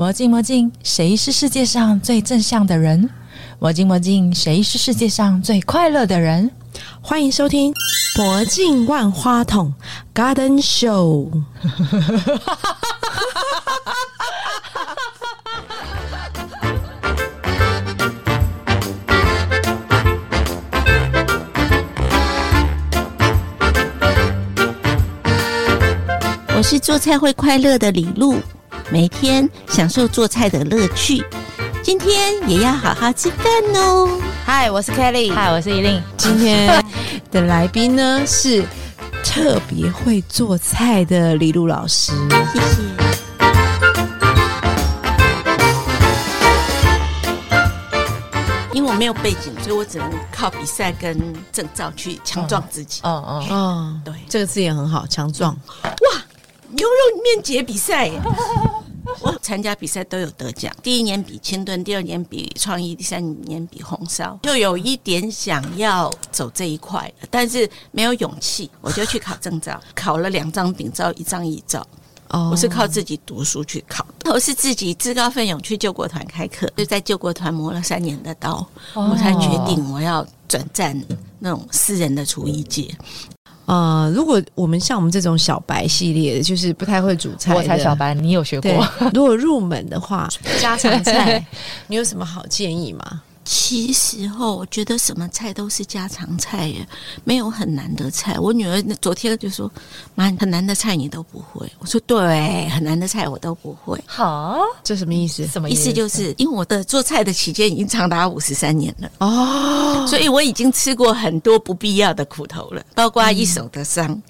魔镜魔镜，谁是世界上最正向的人？魔镜魔镜，谁是世界上最快乐的人？欢迎收听《魔镜万花筒》Garden Show。我是做菜会快乐的李露，每天享受做菜的乐趣。今天也要好好吃饭哦。嗨，我是 Kelly。嗨，我是依令。今天的来宾呢是特别会做菜的李露老师。谢谢。因为我没有背景，所以我只能靠比赛跟证照去强壮自己。哦哦，哦，对这个字也很好，强壮。哇，牛肉面节比赛耶！我参加比赛都有得奖，第一年比清炖，第二年比创意，第三年比红烧，就有一点想要走这一块，但是没有勇气，我就去考证照，考了两张丙照，一张乙照。哦我是靠自己读书去考的，我是自己自告奋勇去救国团开课，就在救国团磨了三年的刀，我才决定我要转战那种私人的厨艺界。呃，如果我们像我们这种小白系列的，就是不太会煮菜的，我才小白，你有学过？，如果入门的话，家常菜，你有什么好建议吗？其实哦，我觉得什么菜都是家常菜耶，没有很难的菜。我女儿昨天就说：“妈，很难的菜你都不会。”我说：“对，很难的菜我都不会。好，这什么意思？什么意思就是，因为我的做菜的期间已经长达五十三年了，哦，所以我已经吃过很多不必要的苦头了，包括一手的伤。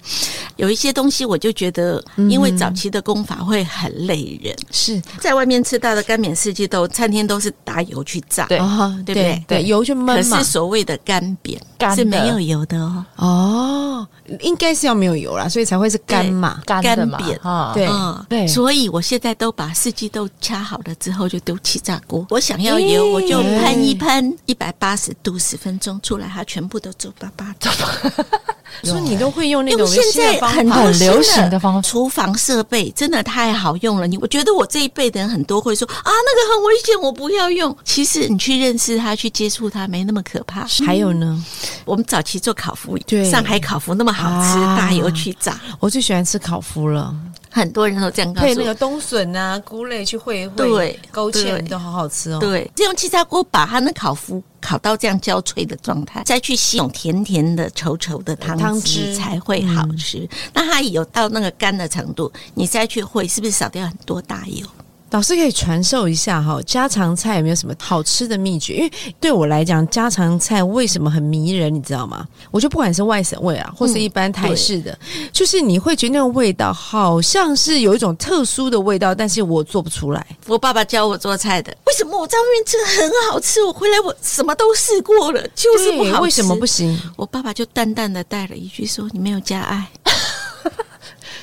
有一些东西我就觉得，因为早期的功法会很累人，是在外面吃到的干煸四季豆，餐厅都是打油去炸，对哦，对不对对，油就可焖嘛是。所谓的干煸干的是没有油的哦。哦，应该是要没有油啦，所以才会是干嘛。干的嘛干煸啊对嗯，对所以我现在都把四季豆掐好了之后就丢气炸锅。我想要油，我就哎喷一喷，一百八十度十分钟出来，它全部都皱巴巴的。所以你都会用那种用现新的方法。在很多很流行的方法。厨房设备真的太好用了。你我觉得我这一辈的人很多会说啊，那个很危险，我不要用。其实你去认识它，去接触它，没那么可怕。还有呢，我们早期做烤麸，对。上海烤麸那么好吃，啊。大油去炸，我最喜欢吃烤麸了，很多人都这样告诉我。配那个冬笋啊、菇类去烩一烩，对勾芡都好好吃哦。对，用气炸锅把它那烤麸烤到这样焦脆的状态，再去吸那种甜甜的、稠稠的汤汁才会好吃。那它有到那个干的程度，你再去烩，是不是少掉很多大油？老师可以传授一下哈，家常菜有没有什么好吃的秘诀？因为对我来讲，家常菜为什么很迷人，你知道吗？我就不管是外省味啊，或是一般台式的，就是你会觉得那个味道好像是有一种特殊的味道，但是我做不出来。我爸爸教我做菜的，为什么我在外面吃的很好吃？我回来我什么都试过了，就是不好吃。为什么不行？我爸爸就淡淡的带了一句说：“你没有加爱。”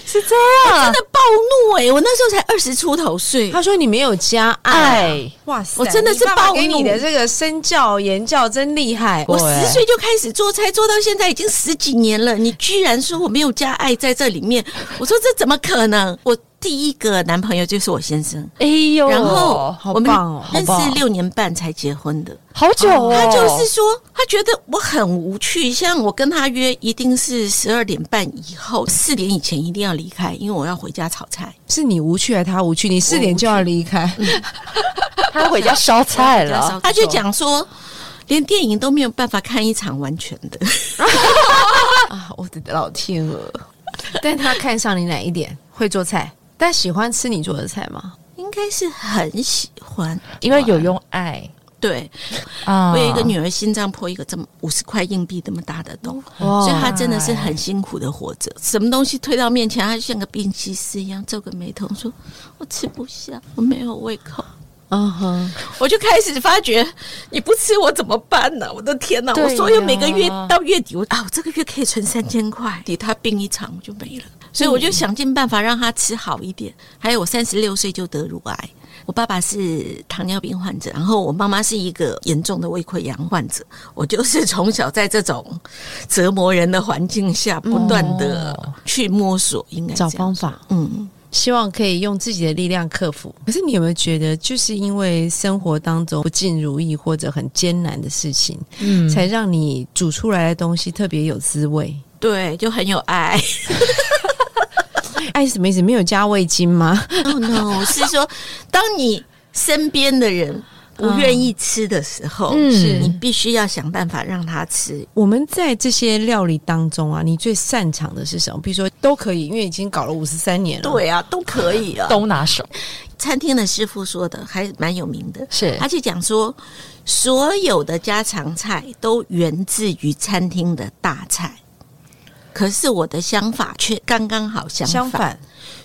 是这样真的暴怒哎、我那时候才二十出头岁，他说你没有加爱，哇塞！我真的是你爸爸暴怒给你的这个身教言教真厉害。我十岁就开始做菜，做到现在已经十几年了。你居然说我没有加爱在这里面，我说这怎么可能？我第一个男朋友就是我先生，哎呦，然后好我们棒哦认识六年半才结婚的。好久哦，他就是说，他觉得我很无趣。像我跟他约，一定是十二点半以后，四点以前一定要离开，因为我要回家炒菜。是你无趣还是他无趣？你四点就要离开，他回家烧菜了，他就讲说，连电影都没有办法看一场完全的。啊！我的老天鹅！但他看上你哪一点？会做菜，但喜欢吃你做的菜吗？应该是很喜欢，因为有用爱对啊我有一个女儿，心脏破一个这么五十块硬币这么大的洞，所以她真的是很辛苦的活着。什么东西推到面前，她就像个病西施一样皱个眉头，说：“我吃不下，我没有胃口。”嗯哼，我就开始发觉，你不吃我怎么办呢？我的天哪！对呀我所有每个月到月底，我啊，我这个月可以存三千块，抵他病一场我就没了。所以我就想尽办法让他吃好一点。还有，我三十六岁就得乳癌，我爸爸是糖尿病患者，然后我妈妈是一个严重的胃溃疡患者。我就是从小在这种折磨人的环境下，不断的去摸索，应该找方法。嗯，希望可以用自己的力量克服。可是你有没有觉得，就是因为生活当中不尽如意或者很艰难的事情，嗯才让你煮出来的东西特别有滋味？对，就很有爱。爱是什么意思？没有加味精吗？oh no，是说当你身边的人不愿意吃的时候，嗯是你必须要想办法让他吃。我们在这些料理当中啊，你最擅长的是什么？比如说都可以，因为已经搞了五十三年了。，对啊，都可以啊。都拿手餐厅的师傅说的还蛮有名的，是他就讲说，所有的家常菜都源自于餐厅的大菜。可是我的想法却刚刚好相反，相反，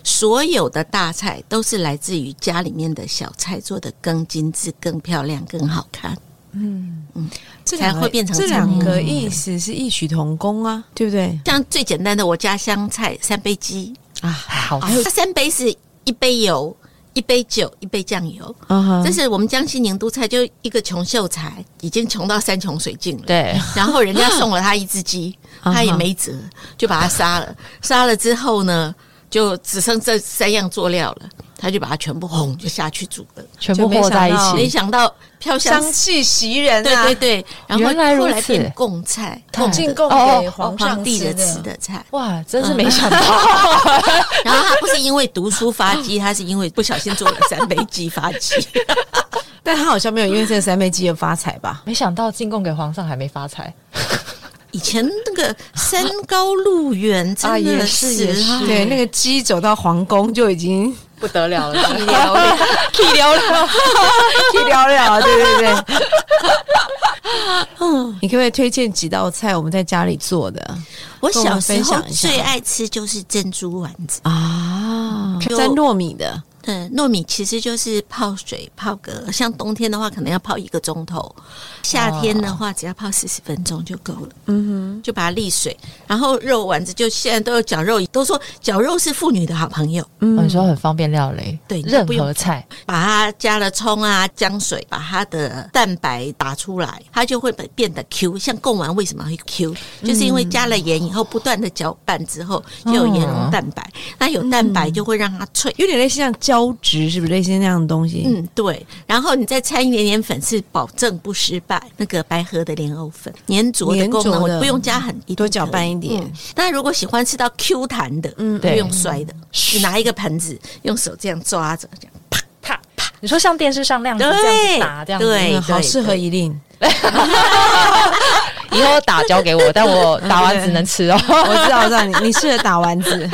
所有的大菜都是来自于家里面的小菜做的更精致、更漂亮、更好看。嗯。嗯，这才会变成这两个意思是异曲同工啊，对不对？像最简单的，我家香菜三杯鸡，啊，好。还有三杯是一杯油、一杯酒、一杯酱油。这是我们江西宁都菜，就一个穷秀才，已经穷到山穷水尽了。对，然后人家送了他一只鸡，他也没辙，就把他杀了。杀了之后呢，就只剩这三样佐料了，他就把它全部轰就下去煮了。全部和在一起没，想到飘香香气袭人对啊！对对，然后原来如此后来变贡菜，看进贡哦给皇皇上帝的吃吃的菜。哇，真是没想到，然后他不是因为读书发迹，他是因为不小心做了三杯鸡发迹。但他好像没有因为这三杯鸡而发财吧？没想到进贡给皇上还没发财，以前那个山高路远，啊真的也是也是哎对，那个鸡走到皇宫就已经不得了了，聊聊可以聊聊，可以聊聊，对对对。嗯，你可不可以推荐几道菜我们在家里做的我小时候分享一下最爱吃就是珍珠丸子。啊？就沾糯米的，嗯，糯米其实就是泡水泡个，像冬天的话可能要泡一个钟头，夏天的话只要泡四十分钟就够了。嗯哼就把它沥水，然后肉丸子就现在都有绞肉，都说绞肉是妇女的好朋友，嗯，哦你说很方便料理，对任不用何菜把它加了葱啊、姜水，把它的蛋白打出来，它就会变得 Q。像贡丸为什么会 Q，就是因为加了盐以后，不断的搅拌之后，就有盐溶蛋白，那有蛋白就会让它脆。有点类似像胶质，是不是类似那样的东西？嗯，对，然后你再掺一点点粉，是保证不失败。那个白河的莲藕粉，粘着的功能，我不用加很多搅拌一点嗯那、如果喜欢吃到 Q 弹的，嗯嗯，不用摔的，你拿一个盆子，用手这样抓着，这样啪啪啪，你说像电视上那样子这样子打这样，对嗯好适合一令。以后打交给我，但我打完只能吃哦。我知道，我知道你你适合打丸子，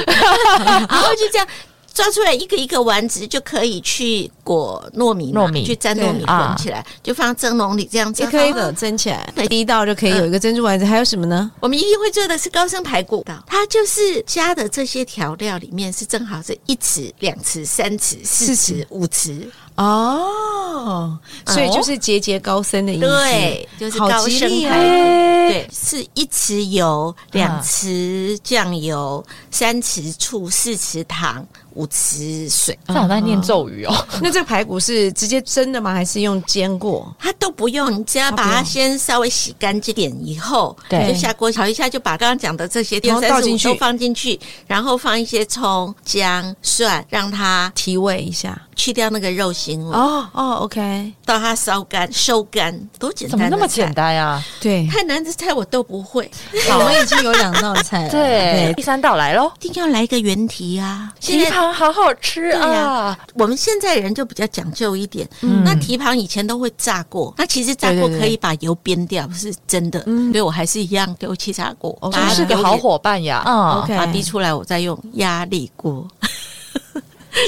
然后就这样。抓出来一个一个丸子，就可以去裹糯米，糯米去沾糯米对啊混起来，就放蒸笼里这样一蒸。颗一个蒸起来，第一道就可以有一个珍珠丸子。还有什么呢？我们一定会做的是高升排骨，它就是加的这些调料里面是正好是一匙、两匙、三匙、四四匙、五匙，哦，所以就是节节高升的意思。对，就是高升排骨。哎对，是一匙油、两匙酱油、三匙醋、四匙糖、五池水，这好像念咒语哦。那这个排骨是直接蒸的吗？还是用煎过？它都不用，你只要把它先稍微洗干净点以后，对就下锅炒一下，就把刚刚讲的这些然后三倒进去十五都放进去，然后放一些葱、姜、蒜，让它提味一下。去掉那个肉腥味，哦哦，OK，到它烧干、收干，多简单！怎么那么简？单呀？对，太难的菜我都不会，我们已经有两道菜了。对，第三道来喽，一定要来一个原题啊！蹄膀好好吃啊！我们现在人就比较讲究一点，嗯那蹄膀以前都会炸过，那其实炸过可以把油煸掉，是真的。嗯所以我还是一样丢气炸锅，哦把它真是个好伙伴呀！嗯 OK 把它逼出来，我再用压力锅。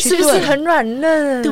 是不是很软嫩？对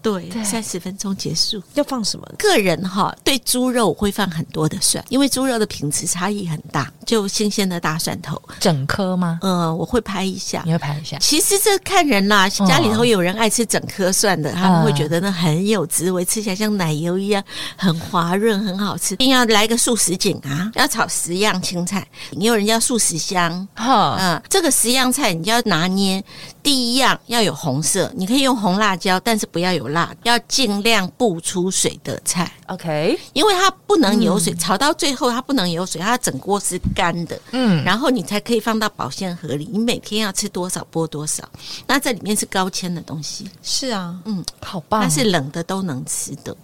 对对，三十分钟结束。要放什么？个人哈，对猪肉我会放很多的蒜，因为猪肉的品质差异很大。就新鲜的大蒜头，整颗吗？呃，我会拍一下你。会拍一下？其实这看人啦，家里头有人爱吃整颗蒜的，他们会觉得那很有滋味，吃起来像奶油一样，很滑润，很好吃。一定要来个素食锦啊，要炒十样青菜，也有人叫素食香。哈，嗯，这个十样菜你就要拿捏。第一样要有红色，你可以用红辣椒，但是不要有辣，要尽量不出水的菜，OK，因为它不能有水，炒到最后它不能有水，它整锅是干的，嗯，然后你才可以放到保鲜盒里。你每天要吃多少剥多少，那这里面是高纤的东西，是啊，嗯。好棒，它是冷的都能吃的，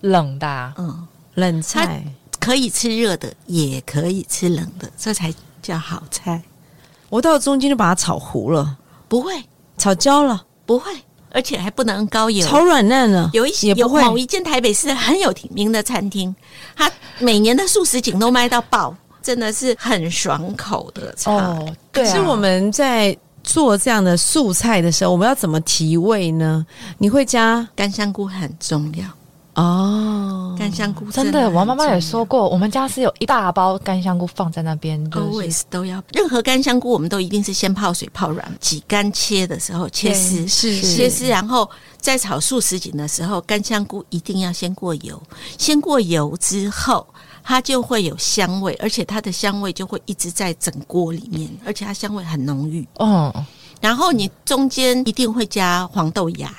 冷的啊、嗯，冷菜。可以吃热的，也可以吃冷的，这才叫好菜。我到中间就把它炒糊了，不会，炒焦了，不会，而且还不能高油。炒软烂了，有一些有也不会。某一间台北市很有名的餐厅，它每年的素食景都卖到爆，真的是很爽口的菜。哦，对啊，可是我们在做这样的素菜的时候，我们要怎么提味呢？你会加干香菇很重要，哦，干香菇真的，我妈妈也也说过，我们家是有一大包干香菇放在那边，就是 always 都要，任何干香菇我们都一定是先泡水泡软，挤干切的时候切丝，是切丝，然后在炒素什锦的时候，干香菇一定要先过油，先过油之后。它就会有香味，而且它的香味就会一直在整锅里面，而且它香味很浓郁。哦，然后你中间一定会加黄豆芽，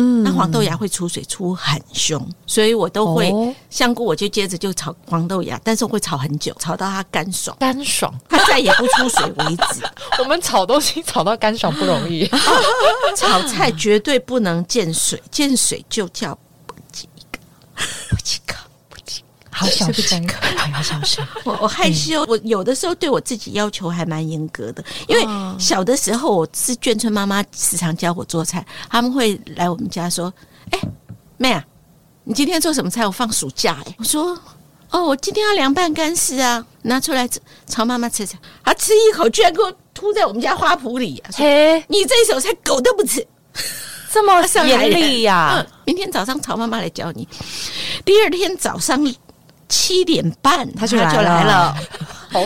嗯那黄豆芽会出水出很凶，所以我都会、哦香菇，我就接着就炒黄豆芽，但是我会炒很久，炒到它干爽，干爽。它再也不出水为止。我们炒东西炒到干爽不容易，炒菜绝对不能见水，见水就叫不及格，不及格。好小声，好小声。我我害羞，我有的时候对我自己要求还蛮严格的，因为小的时候我是眷村妈妈，时常教我做菜，他们会来我们家说：“哎、妹啊，你今天做什么菜？我放暑假哎、我说：“哦，我今天要凉拌干丝啊，拿出来吃，朝妈妈吃吃。”她吃一口，居然给我吐在我们家花圃里啊！嘿，你这一手菜狗都不吃。这么 严厉呀嗯！，明天早上曹妈妈来教你。第二天早上七点半，他就就来了 来了，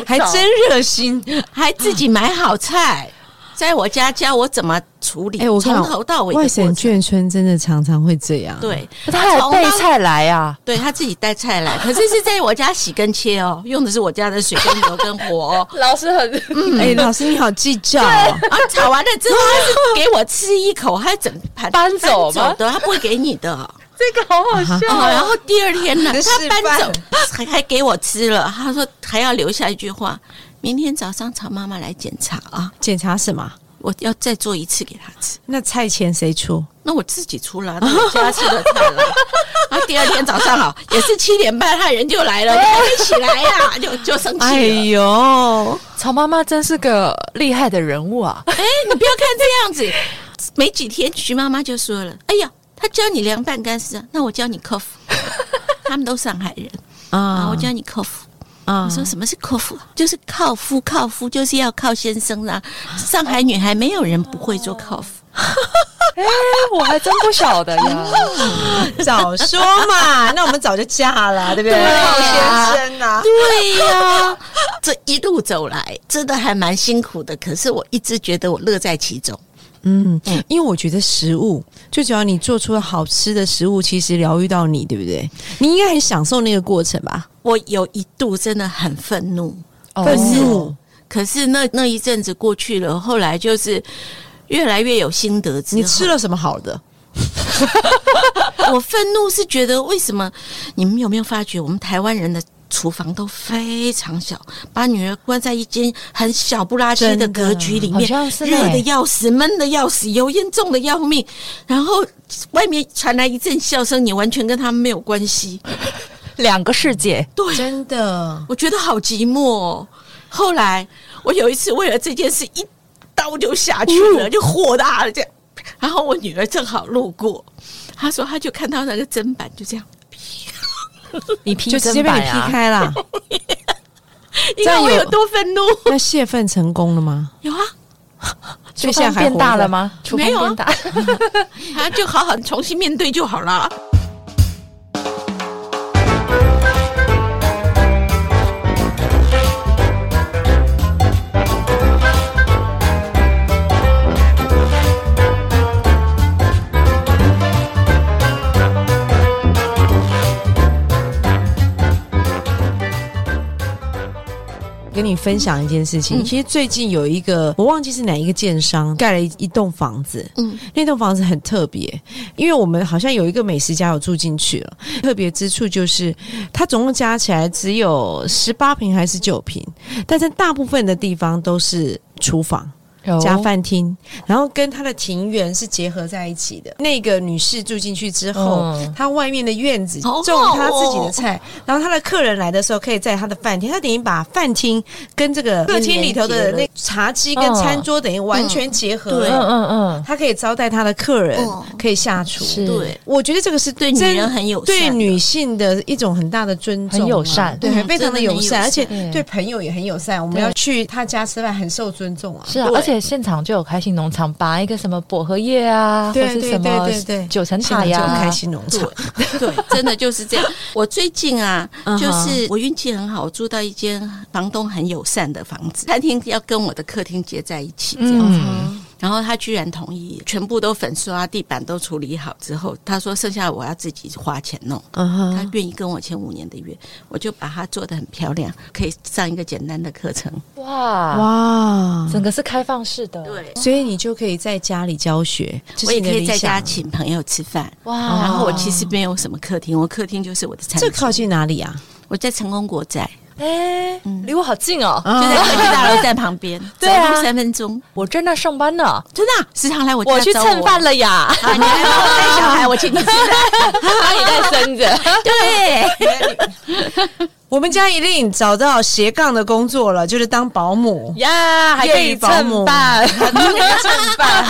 还真热心。还自己买好菜，在我家教我怎么处理，哎，我从头到尾的外。省眷村真的常常会这样。，对，他还从刚备菜来啊！对他自己带菜来，可是是在我家洗跟切哦，用的是我家的水跟油跟火哦。老师很哎，老师你好计较哦。啊，炒完了之后，他是给我吃一口，还整盘搬走吗的，他不会给你的。这个好好笑哦，然后第二天呢，他搬走还还给我吃了，他说还要留下一句话：明天早上曹妈妈来检查啊，检查什么？我要再做一次给他吃。那菜钱谁出？那我自己出了，那我家吃的菜了。然 后第二天早上好，也是七点半，他人就来了，你还没起来呀、就就生哎气了。呦，曹妈妈真是个厉害的人物啊！哎、你不要看这样子，没几天徐妈妈就说了：“哎呀，他教你凉拌干丝啊，那我教你客服。”他们都上海人啊，啊我教你客服。啊我说什么是客服？就是靠夫，靠夫就是要靠先生啦、上海女孩没有人不会做客服。哎，我还真不晓得呀。早说嘛，那我们早就嫁了，对不对？对啊靠先生啊，对呀、这一路走来真的还蛮辛苦的，可是我一直觉得我乐在其中。嗯，因为我觉得食物，就只要你做出了好吃的食物，其实疗愈到你，对不对？你应该很享受那个过程吧？我有一度真的很愤怒，哦愤怒，可是那那一阵子过去了，后来就是越来越有心得之。你吃了什么好的？我愤怒是觉得为什么你们有没有发觉，我们台湾人的厨房都非常小，把女儿关在一间很小不拉几的格局里面，热的欸要死，闷的要死，油烟重的要命，然后外面传来一阵笑声，你完全跟他们没有关系。两个世界，对，真的，我觉得好寂寞、哦。后来我有一次为了这件事一刀就下去了，就火大了这样。然后我女儿正好路过，她说她就看到那个砧板就这样，你劈就直接被你劈开了。你看我有多愤怒？那泄愤成功了吗？有啊，所以现在还变大了吗？厨房没有啊变大，她就好好重新面对就好了。跟你分享一件事情。嗯其实最近有一个，我忘记是哪一个建商盖了一一栋房子，嗯，那栋房子很特别，因为我们好像有一个美食家有住进去了。特别之处就是，它总共加起来只有十八平还是九平，但是大部分的地方都是厨房。加饭厅，然后跟他的庭园是结合在一起的。那个女士住进去之后，嗯。她外面的院子种她自己的哦菜，然后她的客人来的时候，可以在她的饭厅，她等于把饭厅跟这个客厅里头的那茶几跟餐桌等于完全结合对嗯了。嗯嗯，她可以招待她的客人哦，可以下厨。对，我觉得这个是对女真人很友善对女性的一种很大的尊重友善。对，嗯非常的友善，而且对对朋友也很友善。我们要去她家吃饭，很受尊重啊。是啊，而且现场就有开心农场拔一个什么薄荷叶啊，或对对是什么对对对九层塔呀，开心农场。对对，真的就是这样。我最近啊就是我运气很好，我住到一间房东很友善的房子，餐厅要跟我的客厅接在一起这样子。嗯，然后他居然同意，全部都粉刷，地板都处理好之后，他说剩下我要自己花钱弄。嗯哼，他愿意跟我签五年的约，我就把它做得很漂亮，可以上一个简单的课程。哇哇，整个是开放式的，，对，所以你就可以在家里教学，我也可以在家请朋友吃饭。哇，然后我其实没有什么客厅，我客厅就是我的餐厅。这靠近哪里啊？我在成功国宅，哎，离我好近哦，就在科技大楼站旁边，对啊。走路三分钟。我在那上班呢，真的啊、时常来我家我去找蹭饭了呀，啊！你还帮我带小孩，我请你吃饭。帮你带孙子，对，我们家一定找到斜杠的工作了，就是当保姆。呀，还可业余以保姆蹭饭，蹭饭，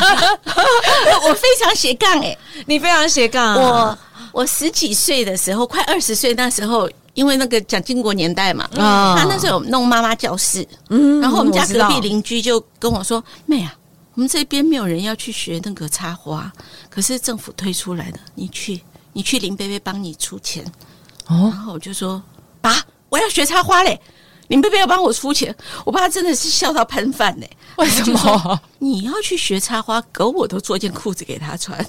我非常斜杠哎、你非常斜杠、我啊。我十几岁的时候，快二十岁那时候，因为那个蒋经国年代嘛，啊他那时候有弄妈妈教室，嗯然后我们家隔壁邻居就跟我说：“妹啊，我们这边没有人要去学那个插花，可是政府推出来的，你去，你去林贝贝帮你出钱。”哦然后我就说：“爸，我要学插花嘞。”林贝贝要帮我出钱，我爸真的是笑到喷饭呢。为什么？你要去学插花，狗我都做件裤子给他穿，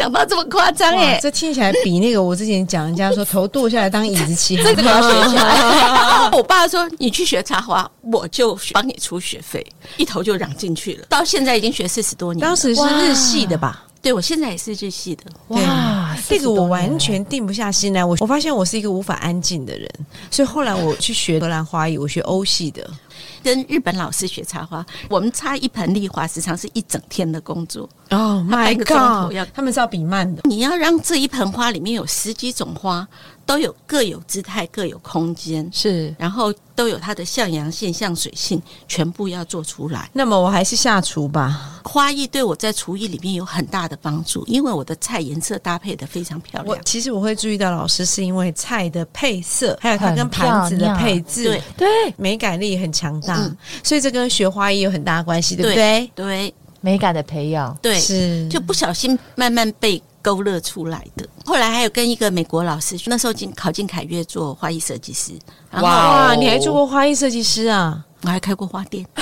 讲到这么夸张哇哎！这听起来比那个我之前讲人家说头剁下来当椅子骑，这个要学起来。然 后我爸说：“你去学插花，我就帮你出学费。”一头就嚷进去了。到现在已经学四十多年了。当时是日系的吧？对我现在也是日系的，哇，这个我40多年完全定不下心来。我我发现我是一个无法安静的人，所以后来我去学荷兰花艺，我学欧系的。跟日本老师学插花，我们插一盆丽花时常是一整天的工作。哦、他 my god！要他们是要比慢的。你要让这一盆花里面有十几种花，都有各有姿态，各有空间，是。然后都有它的向阳性、向水性，全部要做出来。那么我还是下厨吧。花艺对我在厨艺里面有很大的帮助，因为我的菜颜色搭配的非常漂亮。我其实我会注意到老师是因为菜的配色，还有它跟盘子的配置，对。对美感力很强大，嗯。所以这跟学花艺有很大关系，对不对？对。美感的培养，对，是。就不小心慢慢被勾勒出来的。后来还有跟一个美国老师，那时候进考进凯悦做花艺设计师，哇哇，你还做过花艺设计师啊？我还开过花店，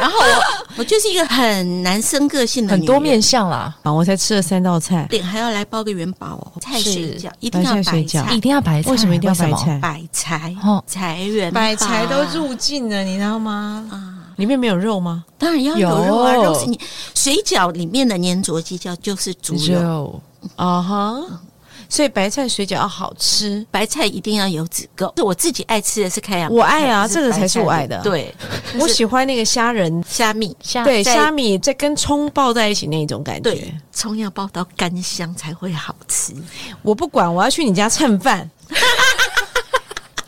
然后我我就是一个很男生个性的很多面相啦，啊，我才吃了三道菜，点还要来包个元宝哦，菜是水饺一定要白白菜一，定要白菜，为什么一定要白？菜？白菜哦财源百财都入入境了，你知道吗？啊。里面没有肉吗？当然要有肉啊，肉是你水饺里面的粘着剂叫就是猪肉，肉啊哈，所以白菜水饺要好吃。白菜一定要有籽够。是我自己爱吃的是开阳，我爱啊不这个才是我爱的对，我喜欢那个虾仁，虾米，虾在对虾米再跟葱爆在一起那种感对觉。，葱要爆到干香才会好吃。我不管，我要去你家蹭饭。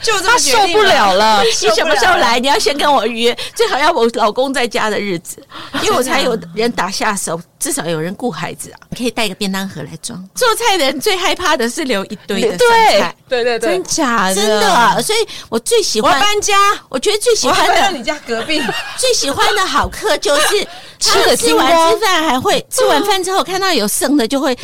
就这么他受不了了，你什么时候来？你要先跟我预约，最好要我老公在家的日子，因为我才有人打下手，至少有人顾孩子啊。可以带个便当盒来装。做菜的人最害怕的是留一堆的剩菜，对对对真假的？真的啊。所以我最喜欢，搬家，我觉得最喜欢的搬到你家隔壁。最喜欢的好客就是 吃吃完吃饭还会吃完饭之后看到有剩的就会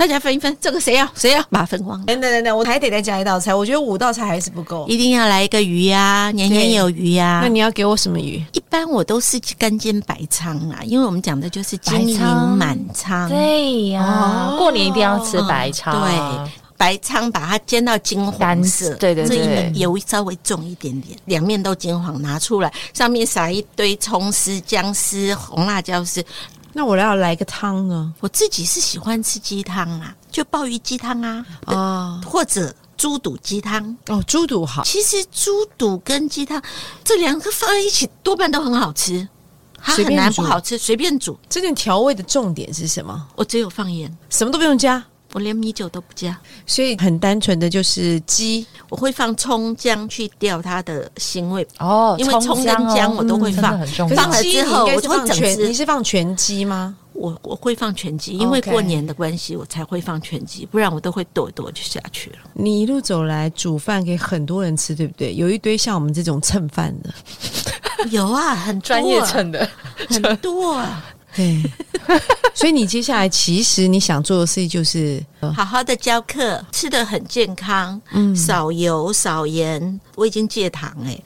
大家分一分，这个谁要谁要把它分光。等等等等，我还得再加一道菜，我觉得五道菜还是不够。一定要来一个鱼呀、年年有余呀、那你要给我什么鱼？一般我都是干煎白鲳啊，因为我们讲的就是金银满仓。对呀哦，过年一定要吃白鲳，对白鲳把它煎到金黄色，干对对对这一面油稍微重一点点，两面都金黄，拿出来，上面撒一堆葱丝、姜丝、红辣椒丝。那我要来个汤呢？我自己是喜欢吃鸡汤啊，就鲍鱼鸡汤啊，啊，或者猪肚鸡汤。哦，猪肚好，其实猪肚跟鸡汤这两个放在一起，多半都很好吃。它很难不好吃，随便煮。这件调味的重点是什么？我只有放盐，什么都不用加，我连米酒都不加。所以很单纯的就是鸡我会放葱姜去掉它的腥味，哦，因为葱跟姜我都会放放。了之后我就会整你是放全鸡吗？我我会放全鸡，因为过年的关系，我才会放全鸡，不然我都会剁一剁就下去了。你一路走来煮饭给很多人吃，对不对？有一堆像我们这种蹭饭的，有啊，很专业蹭的，很多啊，对。所以你接下来其实你想做的事情就是，呃好好的教课，吃的很健康，嗯少油少盐。我已经戒糖哎、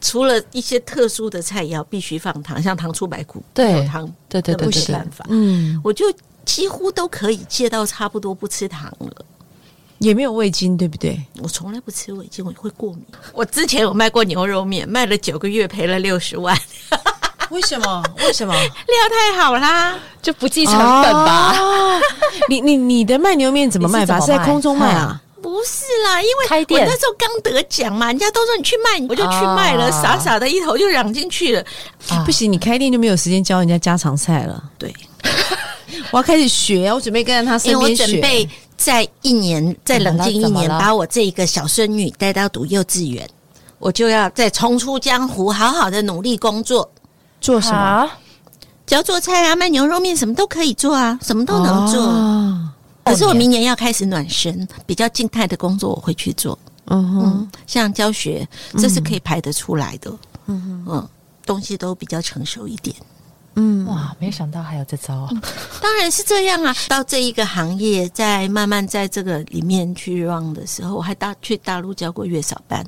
除了一些特殊的菜肴必须放糖，像糖醋排骨，对糖对对对那对对没办法。嗯，我就几乎都可以戒到差不多不吃糖了。也没有味精，对不对？我从来不吃味精，我会过敏。我之前有卖过牛肉面，卖了九个月，赔了六十万，为什么？为什么？料太好啦。就不计成本吧？哦你你你的卖牛面怎么卖法？是怎么卖是在空中卖啊？不是啦，因为我那时候刚得奖嘛，人家都说你去卖，我就去卖了，啊傻傻的一头就嚷进去了。啊不行，你开店就没有时间教人家家常菜了。对，我要开始学，我准备跟在他身边学。准备在一年再冷静一年，把我这一个小孙女带到读幼稚园，我就要再重出江湖，好好的努力工作。做什么？啊？教做菜啊，卖牛肉面什么都可以做啊，什么都能做。哦可是我明年要开始暖身，比较静态的工作我会去做。嗯哼，嗯，像教学，这是可以排得出来的。嗯嗯东西都比较成熟一点。嗯，哇，没想到还有这招啊！当然是这样啊。到这一个行业，在慢慢在这个里面去 run 的时候，我还大去大陆教过月嫂班，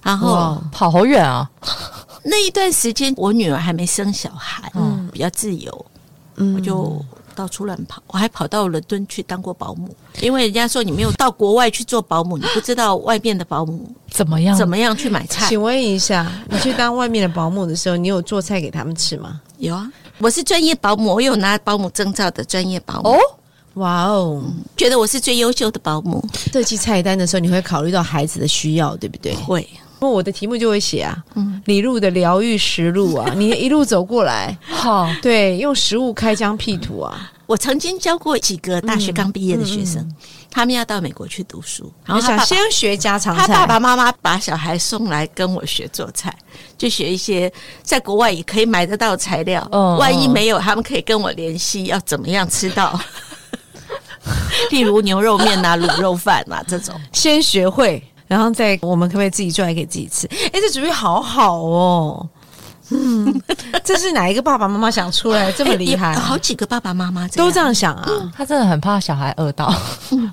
然后，跑好远啊！那一段时间我女儿还没生小孩，嗯比较自由，嗯我就。到处乱跑，我还跑到伦敦去当过保姆，因为人家说你没有到国外去做保姆，你不知道外面的保姆怎么样？怎么样去买菜。请问一下，你去当外面的保姆的时候，你有做菜给他们吃吗？有啊，我是专业保姆，我有拿保姆证照的专业保姆，哦？哇哦！觉得我是最优秀的保姆。设计菜单的时候，你会考虑到孩子的需要，对不对？会，那我的题目就会写啊，嗯李路的疗愈实录啊，你一路走过来，好，对，用食物开疆辟土啊，我曾经教过几个大学刚毕业的学生，他们要到美国去读书，然后想先学家常菜，他爸爸妈妈把小孩送来跟我学做菜，就学一些在国外也可以买得到的材料。嗯万一没有，他们可以跟我联系，要怎么样吃到。例如牛肉面啊、卤肉饭啊这种，先学会，然后再我们可不可以自己做来给自己吃？哎，这主意好好哦。嗯，这是哪一个爸爸妈妈想出来这么厉害？好几个爸爸妈妈都这样想啊，他真的很怕小孩饿到，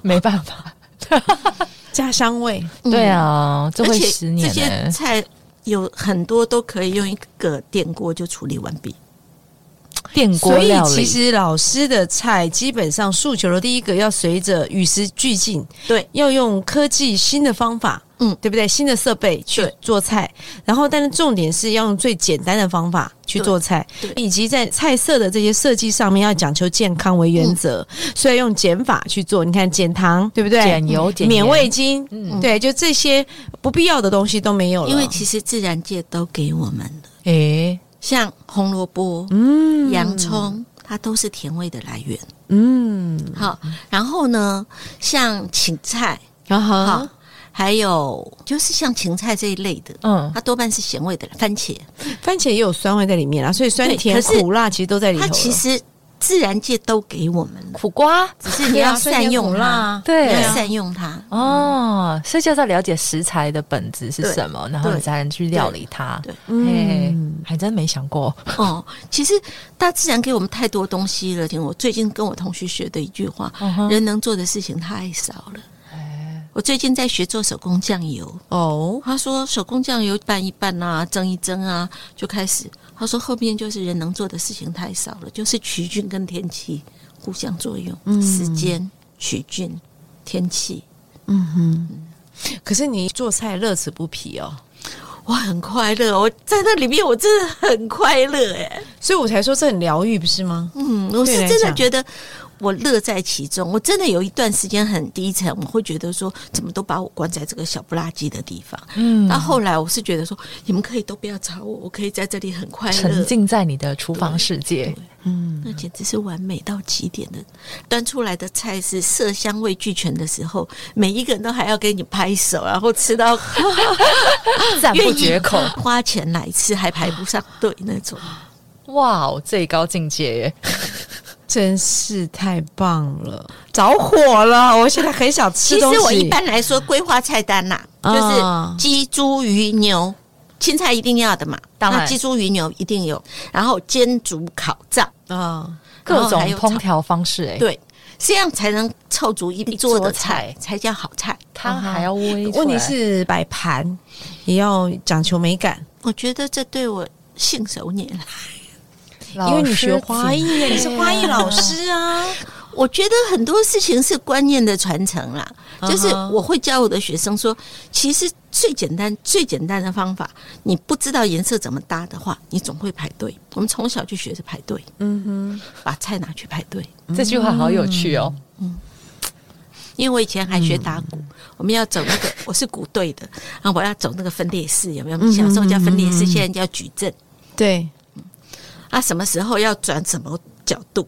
没办法。家乡味。对啊，这会十年这些。菜有很多都可以用一个电锅就处理完毕。电锅所以，其实老师的菜基本上诉求的第一个要随着与时俱进，对，要用科技新的方法，嗯。对不对？新的设备去做菜，然后但是重点是要用最简单的方法去做菜，对。以及在菜色的这些设计上面要讲求健康为原则，所以用减法去做。你看减糖，对不对？减油减免味精，嗯。对，就这些不必要的东西都没有了。因为其实自然界都给我们的，诶，像红萝卜、嗯。洋葱，它都是甜味的来源。嗯，好，然后呢，像芹菜，然后好，还有就是像芹菜这一类的，嗯，它多半是咸味的番茄，番茄也有酸味在里面啊，所以酸甜苦辣其实都在里头它。其实自然界都给我们了，苦瓜，只是你要 善用它，对你要善用它。哦，所以就是要了解食材的本质是什么，然后你对才能去料理它。对嗯，还真没想过。哦，其实大自然给我们太多东西了。听我最近跟我同学学的一句话：人能做的事情太少了。我最近在学做手工酱油，哦，他说手工酱油拌一拌啊，蒸一蒸啊，就开始。他说后面就是人能做的事情太少了，就是曲菌跟天气互相作用，时间、曲菌、天气。嗯哼。可是你做菜乐此不疲哦，我很快乐，我在那里面我真的很快乐哎。所以我才说这很疗愈，不是吗？嗯，我是真的觉得我乐在其中。我真的有一段时间很低沉，我会觉得说，怎么都把我关在这个小不拉几的地方。嗯，到后来，我是觉得说，你们可以都不要找我，我可以在这里很快沉乐。浸在你的厨房世界。嗯那简直是完美到极点的，端出来的菜是色香味俱全的时候，每一个人都还要给你拍手，然后吃到赞不绝口。花钱来吃还排不上队那种。哇哦，最高境界耶！真是太棒了，着火了！我现在很想吃东西。其实我一般来说规划菜单呐、啊就是鸡、猪、鱼、牛，青菜一定要的嘛。当然那鸡、猪、鱼、牛一定有，然后煎、煮、烤、炸，啊，各种烹调方式，哎，对，这样才能凑足一桌的菜，才叫好菜。汤还要煨出来。问题是摆盘也要讲求美感，我觉得这对我信手拈来。老因为你学花艺啊，你是花艺老师啊。我觉得很多事情是观念的传承啦，就是我会教我的学生说，其实最简单、最简单的方法，你不知道颜色怎么搭的话，你总会排队。我们从小就学着排队，嗯哼，把菜拿去排队。这句话好有趣哦。嗯因为我以前还学打鼓，我们要走那个，我是鼓队的，然后我要走那个分裂式，有没有？小时候叫分裂式，现在叫矩阵。对，啊，什么时候要转什么角度，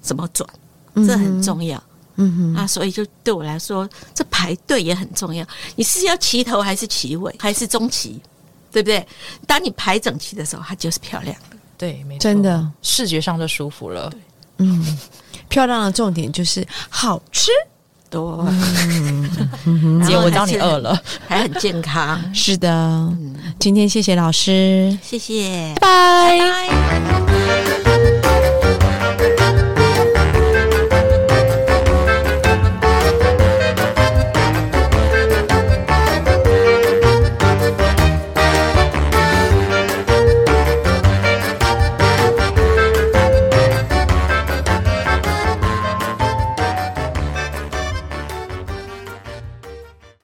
怎么转，这很重要。嗯哼，啊，所以就对我来说，这排队也很重要。你是要齐头还是齐尾，还是中齐，对不对？当你排整齐的时候，它就是漂亮的。对，没错真的，视觉上就舒服了。嗯，漂亮的重点就是好吃。对，姐，我知道你饿了。还很健康。是的，今天谢谢老师，谢谢，拜拜。拜。